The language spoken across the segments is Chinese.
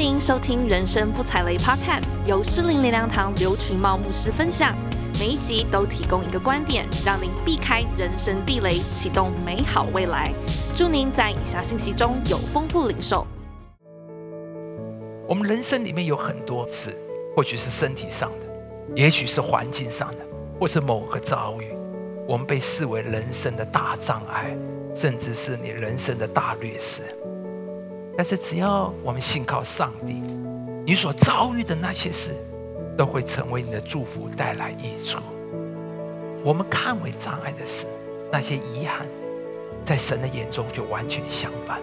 您收听《人生不踩雷》Podcast，由诗林灵粮堂刘群茂牧师分享。每一集都提供一个观点，让您避开人生地雷，启动美好未来。祝您在以下信息中有丰富领受。我们人生里面有很多事，或许是身体上的，也许是环境上的，或是某个遭遇，我们被视为人生的大障碍，甚至是你人生的大劣势。但是只要我们信靠上帝，你所遭遇的那些事，都会成为你的祝福，带来益处。我们看为障碍的事，那些遗憾，在神的眼中就完全相反。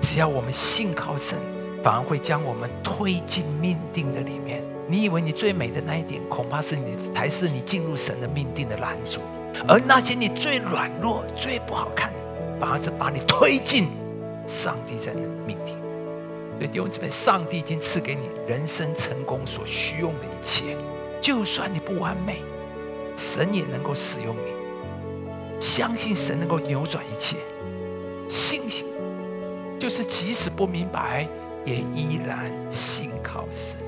只要我们信靠神，反而会将我们推进命定的里面。你以为你最美的那一点，恐怕是你才是你进入神的命定的拦阻；而那些你最软弱、最不好看，反而是把你推进上帝在的命定。对，弟兄姊妹，上帝已经赐给你人生成功所需用的一切。就算你不完美，神也能够使用你。相信神能够扭转一切，信心就是即使不明白，也依然信靠神。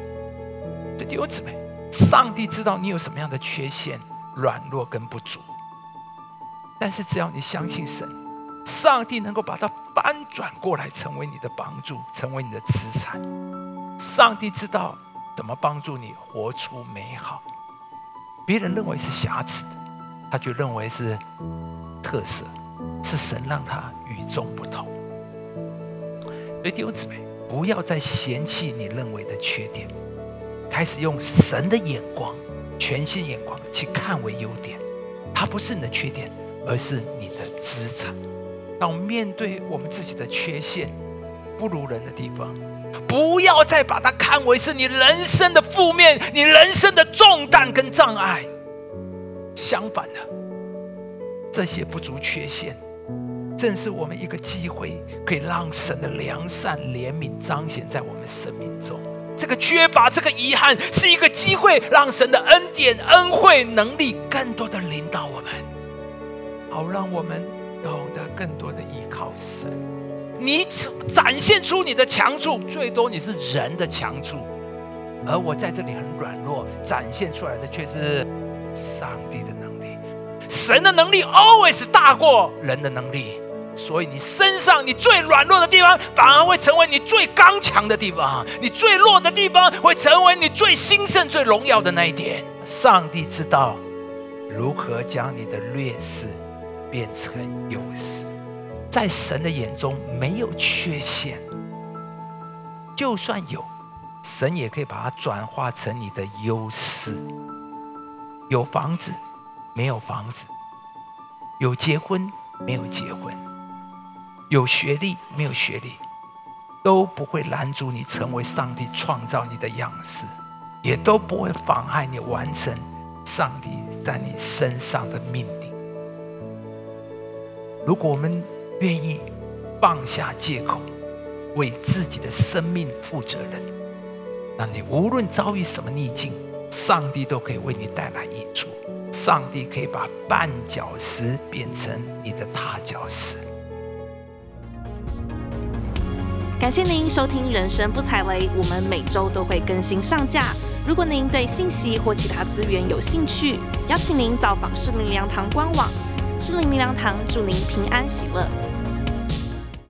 对，弟兄姊妹，上帝知道你有什么样的缺陷、软弱跟不足，但是只要你相信神。上帝能够把它翻转过来，成为你的帮助，成为你的资产。上帝知道怎么帮助你活出美好。别人认为是瑕疵的，他就认为是特色，是神让他与众不同。所以弟兄姊妹，不要再嫌弃你认为的缺点，开始用神的眼光、全新眼光去看为优点。它不是你的缺点，而是你的资产。当我们面对我们自己的缺陷、不如人的地方，不要再把它看为是你人生的负面、你人生的重担跟障碍。相反的，这些不足缺陷，正是我们一个机会，可以让神的良善、怜悯彰显在我们生命中。这个缺乏、这个遗憾，是一个机会，让神的恩典、恩惠、能力更多的领导我们，好让我们。懂得更多的依靠神，你展现出你的强处，最多你是人的强处，而我在这里很软弱，展现出来的却是上帝的能力。神的能力 always 大过人的能力，所以你身上你最软弱的地方，反而会成为你最刚强的地方；你最弱的地方，会成为你最兴盛、最荣耀的那一点。上帝知道如何将你的劣势。变成优势，在神的眼中没有缺陷，就算有，神也可以把它转化成你的优势。有房子，没有房子；有结婚，没有结婚；有学历，没有学历，都不会拦阻你成为上帝创造你的样式，也都不会妨害你完成上帝在你身上的命。如果我们愿意放下借口，为自己的生命负责任，那你无论遭遇什么逆境，上帝都可以为你带来益处。上帝可以把绊脚石变成你的踏脚石。感谢您收听《人生不踩雷》，我们每周都会更新上架。如果您对信息或其他资源有兴趣，邀请您造访圣灵粮堂官网。适龄灵粮堂祝您平安喜乐。